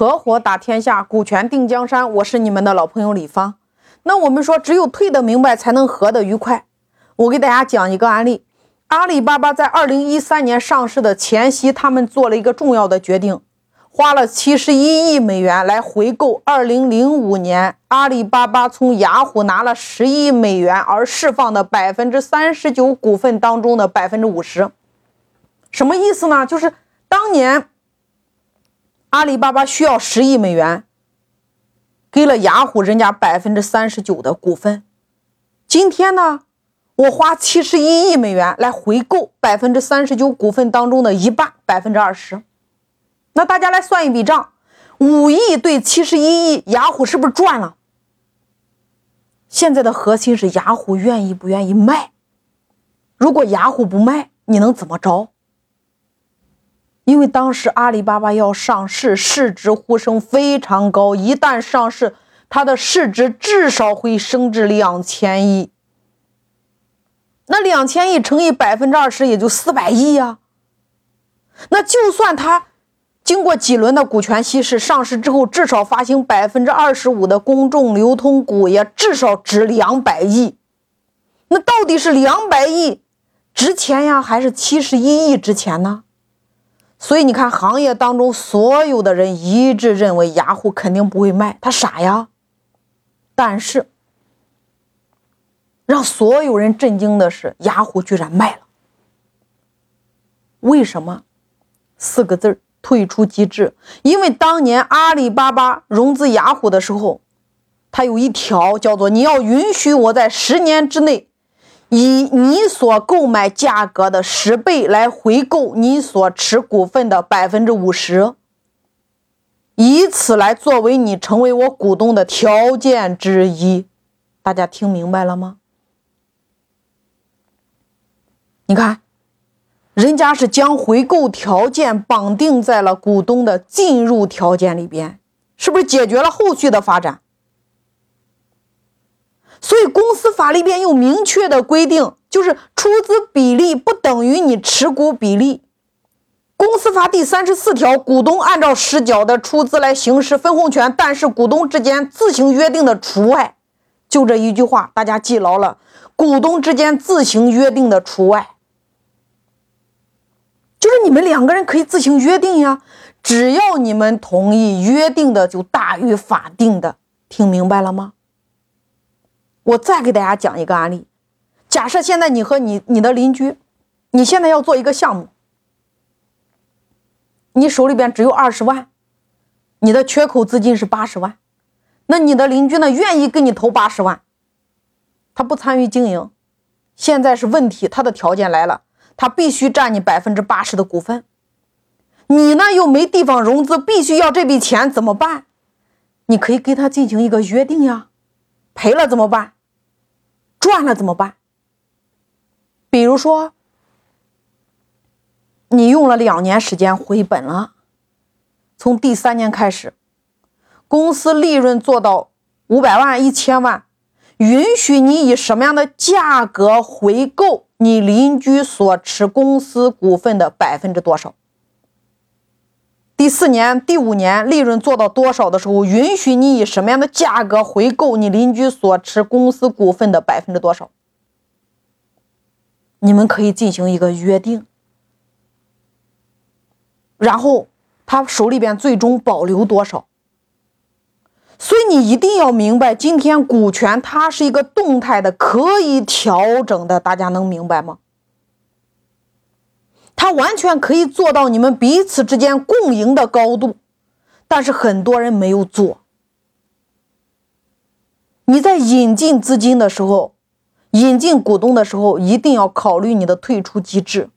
合伙打天下，股权定江山。我是你们的老朋友李芳。那我们说，只有退得明白，才能合得愉快。我给大家讲一个案例：阿里巴巴在二零一三年上市的前夕，他们做了一个重要的决定，花了七十一亿美元来回购二零零五年阿里巴巴从雅虎拿了十亿美元而释放的百分之三十九股份当中的百分之五十。什么意思呢？就是当年。阿里巴巴需要十亿美元，给了雅虎人家百分之三十九的股份。今天呢，我花七十一亿美元来回购百分之三十九股份当中的一半，百分之二十。那大家来算一笔账：五亿对七十一亿，雅虎是不是赚了？现在的核心是雅虎愿意不愿意卖。如果雅虎不卖，你能怎么着？因为当时阿里巴巴要上市，市值呼声非常高。一旦上市，它的市值至少会升至两千亿。那两千亿乘以百分之二十，也就四百亿呀。那就算它经过几轮的股权稀释，上市之后至少发行百分之二十五的公众流通股，也至少值两百亿。那到底是两百亿值钱呀，还是七十一亿值钱呢？所以你看，行业当中所有的人一致认为雅虎肯定不会卖，他傻呀。但是让所有人震惊的是，雅虎居然卖了。为什么？四个字：退出机制。因为当年阿里巴巴融资雅虎的时候，它有一条叫做“你要允许我在十年之内”。以你所购买价格的十倍来回购你所持股份的百分之五十，以此来作为你成为我股东的条件之一。大家听明白了吗？你看，人家是将回购条件绑定在了股东的进入条件里边，是不是解决了后续的发展？所以公司法里边有明确的规定，就是出资比例不等于你持股比例。公司法第三十四条，股东按照实缴的出资来行使分红权，但是股东之间自行约定的除外。就这一句话，大家记牢了：股东之间自行约定的除外，就是你们两个人可以自行约定呀，只要你们同意，约定的就大于法定的。听明白了吗？我再给大家讲一个案例，假设现在你和你你的邻居，你现在要做一个项目，你手里边只有二十万，你的缺口资金是八十万，那你的邻居呢愿意给你投八十万，他不参与经营，现在是问题，他的条件来了，他必须占你百分之八十的股份，你呢又没地方融资，必须要这笔钱怎么办？你可以跟他进行一个约定呀。赔了怎么办？赚了怎么办？比如说，你用了两年时间回本了，从第三年开始，公司利润做到五百万、一千万，允许你以什么样的价格回购你邻居所持公司股份的百分之多少？第四年、第五年利润做到多少的时候，允许你以什么样的价格回购你邻居所持公司股份的百分之多少？你们可以进行一个约定，然后他手里边最终保留多少？所以你一定要明白，今天股权它是一个动态的，可以调整的，大家能明白吗？完全可以做到你们彼此之间共赢的高度，但是很多人没有做。你在引进资金的时候，引进股东的时候，一定要考虑你的退出机制，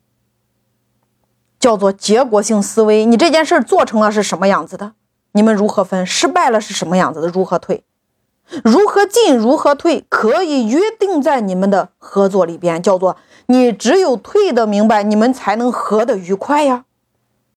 叫做结果性思维。你这件事做成了是什么样子的？你们如何分？失败了是什么样子的？如何退？如何进？如何退？可以约定在你们的合作里边，叫做。你只有退的明白，你们才能合的愉快呀。